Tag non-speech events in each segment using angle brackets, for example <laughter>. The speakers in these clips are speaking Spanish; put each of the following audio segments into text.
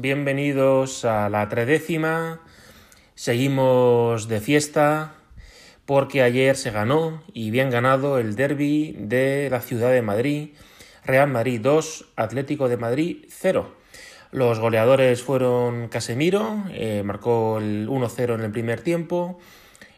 bienvenidos a la tredécima. Seguimos de fiesta porque ayer se ganó y bien ganado el derby de la ciudad de Madrid. Real Madrid 2, Atlético de Madrid 0. Los goleadores fueron Casemiro, eh, marcó el 1-0 en el primer tiempo,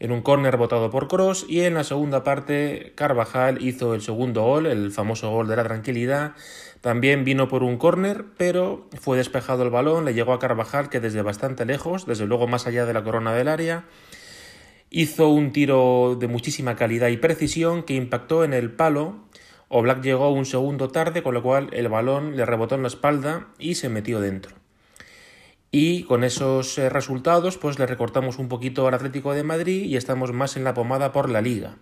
en un córner votado por Cross y en la segunda parte Carvajal hizo el segundo gol, el famoso gol de la tranquilidad. También vino por un córner, pero fue despejado el balón, le llegó a Carvajal que desde bastante lejos, desde luego más allá de la corona del área, hizo un tiro de muchísima calidad y precisión que impactó en el palo. Oblak llegó un segundo tarde, con lo cual el balón le rebotó en la espalda y se metió dentro. Y con esos eh, resultados, pues le recortamos un poquito al Atlético de Madrid y estamos más en la pomada por la liga.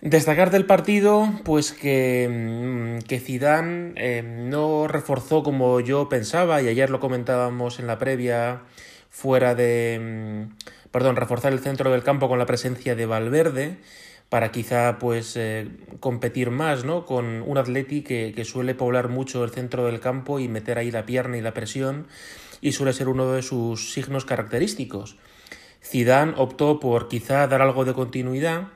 Destacar del partido, pues que, mm, que Zidane eh, no reforzó como yo pensaba, y ayer lo comentábamos en la previa, fuera de. Mm, perdón, reforzar el centro del campo con la presencia de Valverde, para quizá pues eh, competir más ¿no? con un Atleti que, que, suele poblar mucho el centro del campo y meter ahí la pierna y la presión y suele ser uno de sus signos característicos. Zidane optó por quizá dar algo de continuidad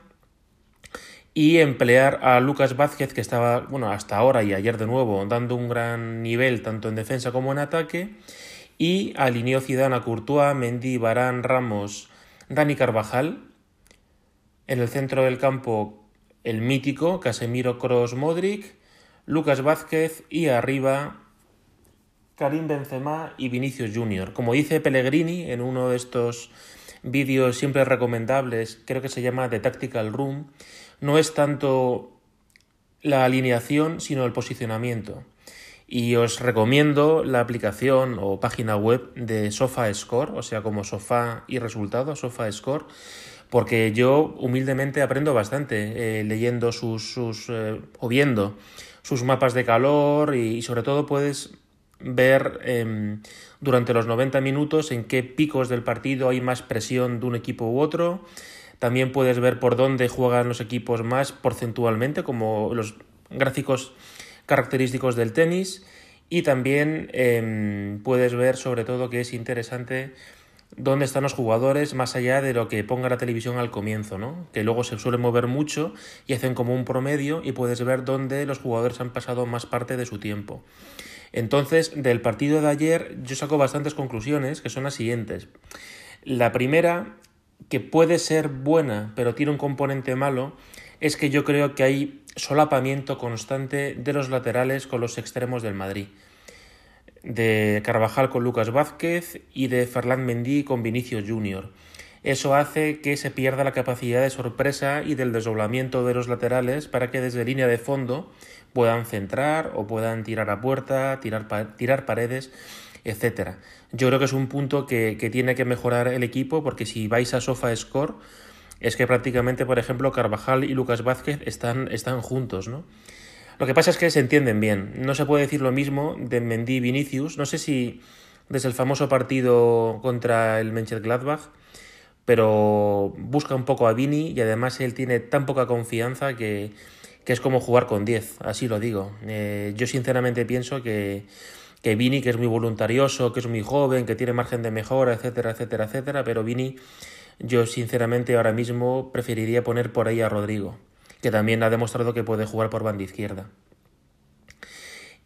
y emplear a Lucas Vázquez que estaba bueno hasta ahora y ayer de nuevo dando un gran nivel tanto en defensa como en ataque y alineó Zidane a Courtois, Mendy, Barán, Ramos, Dani Carvajal en el centro del campo, el mítico Casemiro Cross Modric, Lucas Vázquez y arriba Karim Benzema y Vinicius Junior. Como dice Pellegrini en uno de estos vídeos siempre recomendables, creo que se llama The Tactical Room, no es tanto la alineación, sino el posicionamiento. Y os recomiendo la aplicación o página web de SofaScore, o sea, como sofá y resultado, SofaScore, porque yo humildemente aprendo bastante eh, leyendo sus, sus eh, o viendo sus mapas de calor y, sobre todo puedes ver eh, durante los 90 minutos en qué picos del partido hay más presión de un equipo u otro. También puedes ver por dónde juegan los equipos más porcentualmente, como los gráficos característicos del tenis. Y también eh, puedes ver sobre todo que es interesante dónde están los jugadores más allá de lo que ponga la televisión al comienzo, ¿no? Que luego se suele mover mucho y hacen como un promedio y puedes ver dónde los jugadores han pasado más parte de su tiempo. Entonces, del partido de ayer yo saco bastantes conclusiones que son las siguientes. La primera, que puede ser buena, pero tiene un componente malo, es que yo creo que hay solapamiento constante de los laterales con los extremos del Madrid de Carvajal con Lucas Vázquez y de Ferland Mendy con Vinicius Junior. Eso hace que se pierda la capacidad de sorpresa y del desdoblamiento de los laterales para que desde línea de fondo puedan centrar o puedan tirar a puerta, tirar, tirar paredes, etc. Yo creo que es un punto que, que, tiene que mejorar el equipo porque si vais a Sofa Score es que prácticamente, por ejemplo, Carvajal y Lucas Vázquez están, están juntos, ¿no? Lo que pasa es que se entienden bien. No se puede decir lo mismo de Mendy y Vinicius. No sé si desde el famoso partido contra el Mönchengladbach, pero busca un poco a Vini y además él tiene tan poca confianza que, que es como jugar con 10, así lo digo. Eh, yo sinceramente pienso que, que Vini, que es muy voluntarioso, que es muy joven, que tiene margen de mejora, etcétera, etcétera, etcétera, pero Vini, yo sinceramente ahora mismo preferiría poner por ahí a Rodrigo que también ha demostrado que puede jugar por banda izquierda.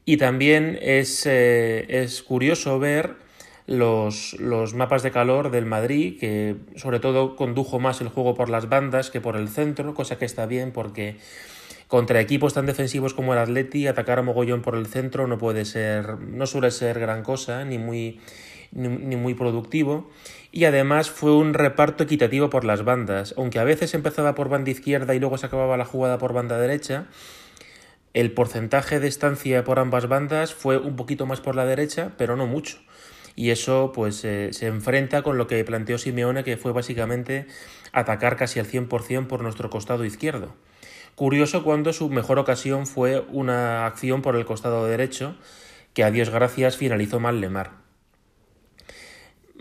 Y también es, eh, es curioso ver los, los, mapas de calor del Madrid, que sobre todo condujo más el juego por las bandas que por el centro, cosa que está bien porque contra equipos tan defensivos como el Atleti, atacar a mogollón por el centro no puede ser, no suele ser gran cosa, ni muy, ni, muy productivo y además fue un reparto equitativo por las bandas, aunque a veces empezaba por banda izquierda y luego se acababa la jugada por banda derecha, el porcentaje de estancia por ambas bandas fue un poquito más por la derecha, pero no mucho. Y eso pues eh, se enfrenta con lo que planteó Simeone, que fue básicamente atacar casi al 100% por nuestro costado izquierdo. Curioso cuando su mejor ocasión fue una acción por el costado derecho, que a Dios gracias finalizó mal Lemar.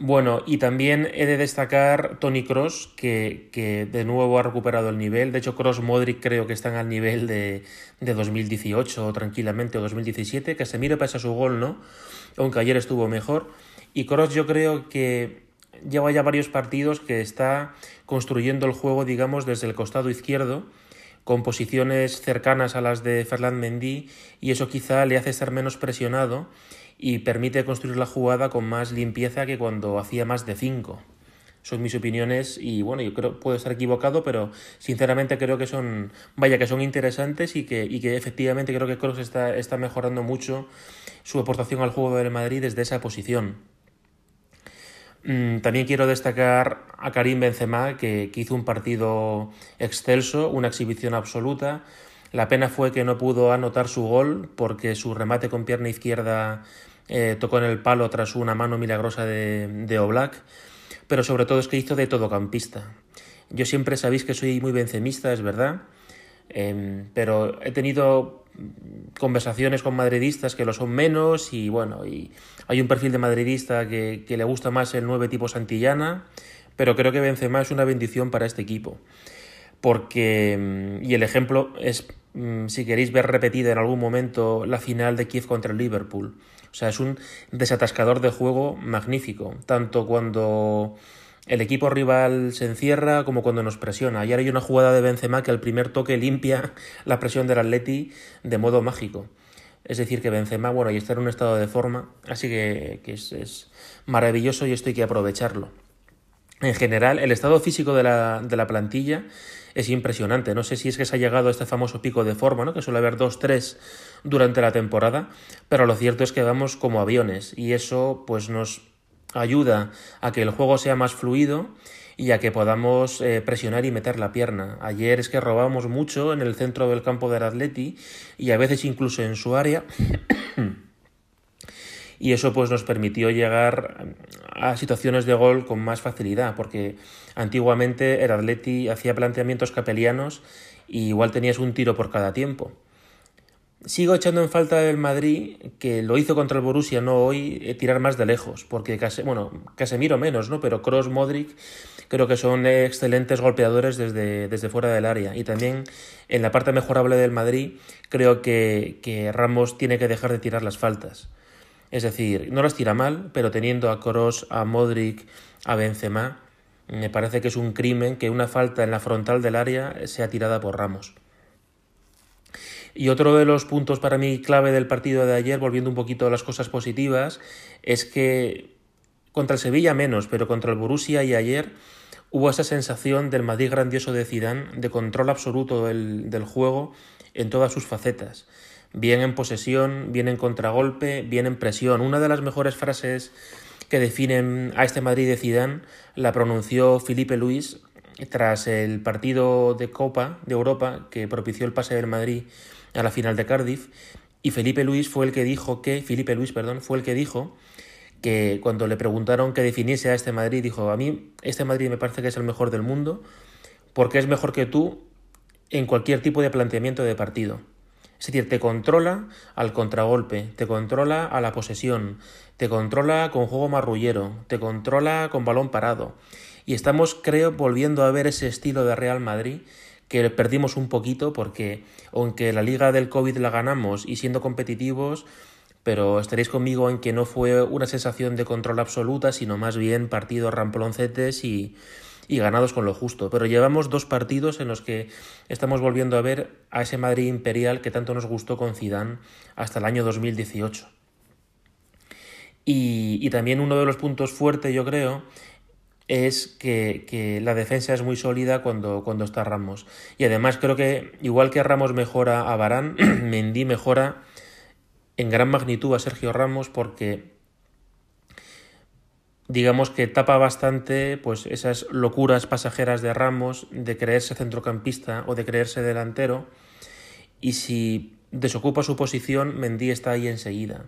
Bueno, y también he de destacar Tony Cross, que, que, de nuevo ha recuperado el nivel. De hecho, Cross Modric creo que están al nivel de, de 2018 tranquilamente o 2017. Que se mire pasa su gol, ¿no? Aunque ayer estuvo mejor. Y Cross yo creo que lleva ya varios partidos que está construyendo el juego, digamos, desde el costado izquierdo con posiciones cercanas a las de Ferland Mendy y eso quizá le hace estar menos presionado y permite construir la jugada con más limpieza que cuando hacía más de 5. Son mis opiniones y bueno, yo creo puedo estar equivocado, pero sinceramente creo que son, vaya, que son interesantes y que, y que efectivamente creo que Kroos está, está mejorando mucho su aportación al juego del Madrid desde esa posición. Mm, también quiero destacar a Karim Benzema, que, que hizo un partido excelso, una exhibición absoluta. La pena fue que no pudo anotar su gol porque su remate con pierna izquierda eh, tocó en el palo tras una mano milagrosa de, de pero sobre todo es que hizo de todocampista. Yo siempre sabéis que soy muy vencemista, es verdad, eh, pero he tenido conversaciones con madridistas que lo son menos y bueno, y hay un perfil de madridista que, le gusta más el 9 tipo Santillana, pero creo que Benzema es una bendición para este equipo. Porque, y el ejemplo es, si queréis ver repetida en algún momento la final de Kiev contra el Liverpool. O sea, es un desatascador de juego magnífico, tanto cuando el equipo rival se encierra como cuando nos presiona. Ayer hay una jugada de Benzema que al primer toque limpia <laughs> la presión del Atleti de modo mágico. Es decir, que Benzema, bueno, y está en un estado de forma, así que, que es, es, maravilloso y esto hay que aprovecharlo. En general, el estado físico de la, de la plantilla es impresionante. No sé si es que se ha llegado a este famoso pico de forma, ¿no? que suele haber dos, tres durante la temporada, pero lo cierto es que vamos como aviones y eso pues nos ayuda a que el juego sea más fluido y a que podamos eh, presionar y meter la pierna. Ayer es que robamos mucho en el centro del campo del Atleti y a veces incluso en su área. Y eso pues nos permitió llegar a situaciones de gol con más facilidad, porque antiguamente el Atleti hacía planteamientos capelianos y igual tenías un tiro por cada tiempo. Sigo echando en falta del Madrid, que lo hizo contra el Borussia, no hoy, eh, tirar más de lejos, porque casi, bueno, Casemiro menos, ¿no? Pero Cross, Modric, creo que son excelentes golpeadores desde, desde fuera del área. Y también en la parte mejorable del Madrid, creo que, que Ramos tiene que dejar de tirar las faltas. Es decir, no las tira mal, pero teniendo a Cross, a Modric, a Benzema, me parece que es un crimen que una falta en la frontal del área sea tirada por Ramos. Y otro de los puntos para mí clave del partido de ayer, volviendo un poquito a las cosas positivas, es que contra el Sevilla menos, pero contra el Borussia y ayer hubo esa sensación del Madrid grandioso de Zidane de control absoluto del, del juego en todas sus facetas. Bien en posesión, bien en contragolpe, bien en presión. Una de las mejores frases que definen a este Madrid de Zidane la pronunció Felipe Luis tras el partido de Copa de Europa que propició el pase del Madrid a la final de Cardiff y Felipe Luis fue el que dijo que Felipe Luis, perdón, fue el que dijo que cuando le preguntaron que definiese a este Madrid dijo, a mí este Madrid me parece que es el mejor del mundo porque es mejor que tú en cualquier tipo de planteamiento de partido. Es decir, te controla al contragolpe, te controla a la posesión, te controla con juego marrullero, te controla con balón parado. Y estamos, creo, volviendo a ver ese estilo de Real Madrid que perdimos un poquito porque aunque la liga del COVID la ganamos y siendo competitivos, pero estaréis conmigo en que no fue una sensación de control absoluta, sino más bien partidos ramploncetes y, y ganados con lo justo. Pero llevamos dos partidos en los que estamos volviendo a ver a ese Madrid imperial que tanto nos gustó con Zidane hasta el año 2018. Y, y también uno de los puntos fuertes, yo creo, es que, que, la defensa es muy sólida cuando, cuando está Ramos. Y además creo que igual que Ramos mejora a Barán, <clears throat> Mendy mejora en gran magnitud a Sergio Ramos porque digamos que tapa bastante pues esas locuras pasajeras de Ramos de creerse centrocampista o de creerse delantero y si desocupa su posición Mendy está ahí enseguida.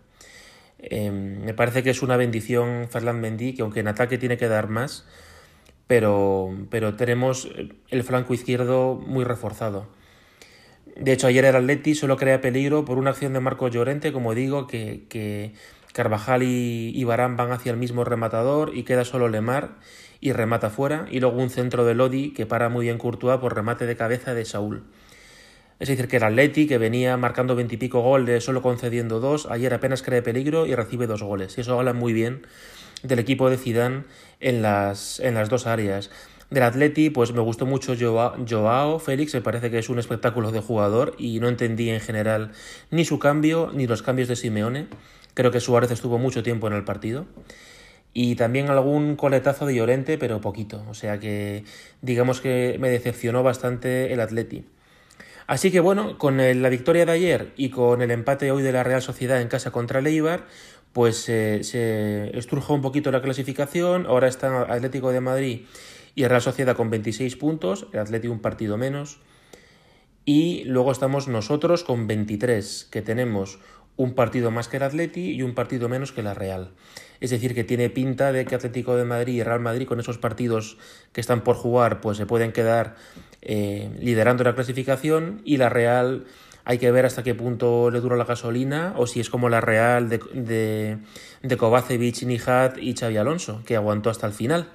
Eh, me parece que es una bendición Ferland Mendy, que aunque en ataque tiene que dar más, pero, pero tenemos el flanco izquierdo muy reforzado. De hecho, ayer el Atleti solo crea peligro por una acción de Marco Llorente, como digo, que, que, Carvajal y, Barán van hacia el mismo rematador y queda solo Lemar y remata fuera. Y luego un centro de Lodi que para muy bien Courtois por remate de cabeza de Saúl. Es decir, que el Atleti, que venía marcando veintipico goles, solo concediendo dos, ayer apenas cree peligro y recibe dos goles. Y eso habla muy bien del equipo de Zidane en las, en las dos áreas. Del Atleti, pues me gustó mucho Joao, Félix, me parece que es un espectáculo de jugador y no entendí en general ni su cambio ni los cambios de Simeone. Creo que Suárez estuvo mucho tiempo en el partido. Y también algún coletazo de Llorente, pero poquito. O sea que digamos que me decepcionó bastante el Atleti. Así que bueno, con la victoria de ayer y con el empate hoy de la Real Sociedad en casa contra el Eibar, pues se estrujó un poquito la clasificación. Ahora está Atlético de Madrid y Real Sociedad con 26 puntos, el Atlético un partido menos. Y luego estamos nosotros con 23, que tenemos un partido más que el Atleti y un partido menos que la Real. Es decir, que tiene pinta de que Atlético de Madrid y Real Madrid con esos partidos que están por jugar pues se pueden quedar eh, liderando la clasificación y la Real hay que ver hasta qué punto le dura la gasolina o si es como la Real de, de, de Kovacevic, Nijat y Xavi Alonso, que aguantó hasta el final.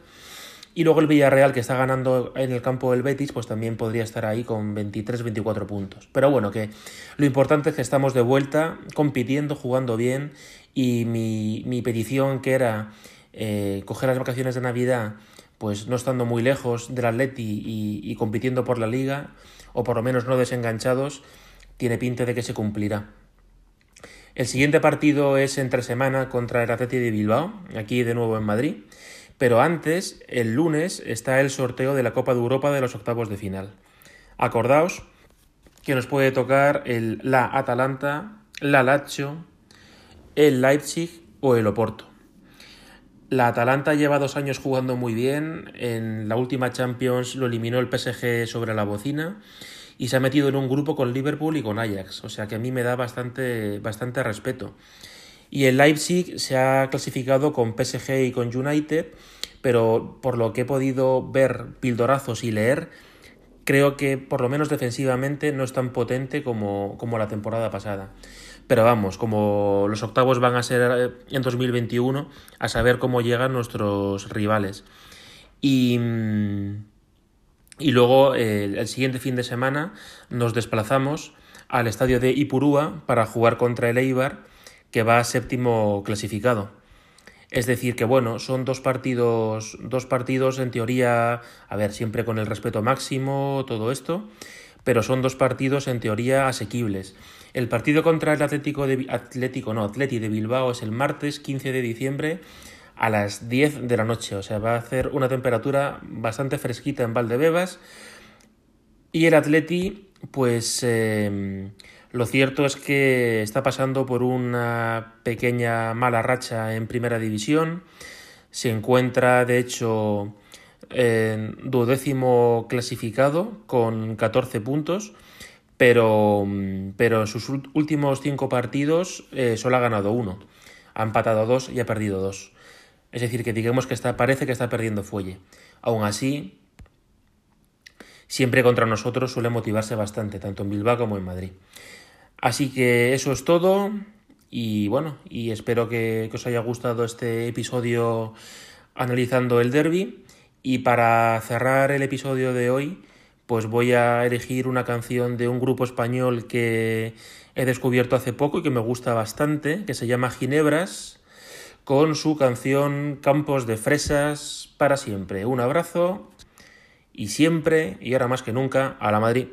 Y luego el Villarreal, que está ganando en el campo del Betis, pues también podría estar ahí con 23-24 puntos. Pero bueno, que lo importante es que estamos de vuelta, compitiendo, jugando bien. Y mi, mi petición, que era eh, coger las vacaciones de Navidad, pues no estando muy lejos del Atleti y, y compitiendo por la liga, o por lo menos no desenganchados, tiene pinta de que se cumplirá. El siguiente partido es entre semana contra el Atleti de Bilbao, aquí de nuevo en Madrid. Pero antes, el lunes, está el sorteo de la Copa de Europa de los octavos de final. Acordaos que nos puede tocar la Atalanta, la Lazio, el Leipzig o el Oporto. La Atalanta lleva dos años jugando muy bien. En la última Champions lo eliminó el PSG sobre la bocina y se ha metido en un grupo con Liverpool y con Ajax. O sea que a mí me da bastante, bastante respeto. Y el Leipzig se ha clasificado con PSG y con United, pero por lo que he podido ver pildorazos y leer, creo que por lo menos defensivamente no es tan potente como, como la temporada pasada. Pero vamos, como los octavos van a ser eh, en 2021, a saber cómo llegan nuestros rivales. Y, y luego eh, el siguiente fin de semana nos desplazamos al estadio de Ipurúa para jugar contra el Eibar que va séptimo clasificado. Es decir, que bueno, son dos partidos, dos partidos en teoría, a ver, siempre con el respeto máximo, todo esto, pero son dos partidos en teoría asequibles. El partido contra el Atlético de Atlético, no, de Bilbao es el martes 15 de diciembre a las 10 de la noche, o sea, va a hacer una temperatura bastante fresquita en Valdebebas y el Atleti pues eh, lo cierto es que está pasando por una pequeña mala racha en primera división. Se encuentra, de hecho, en duodécimo clasificado con 14 puntos, pero, pero en sus últimos cinco partidos eh, solo ha ganado uno. Ha empatado dos y ha perdido dos. Es decir, que digamos que parece que está perdiendo fuelle. Aún así, siempre contra nosotros suele motivarse bastante, tanto en Bilbao como en Madrid. Así que eso es todo y bueno, y espero que, os haya gustado este episodio analizando el derby. Y para cerrar el episodio de hoy, pues voy a elegir una canción de un grupo español que he descubierto hace poco y que me gusta bastante, que se llama Ginebras, con su canción Campos de Fresas para siempre. Un abrazo y siempre, y ahora más que nunca, a la Madrid.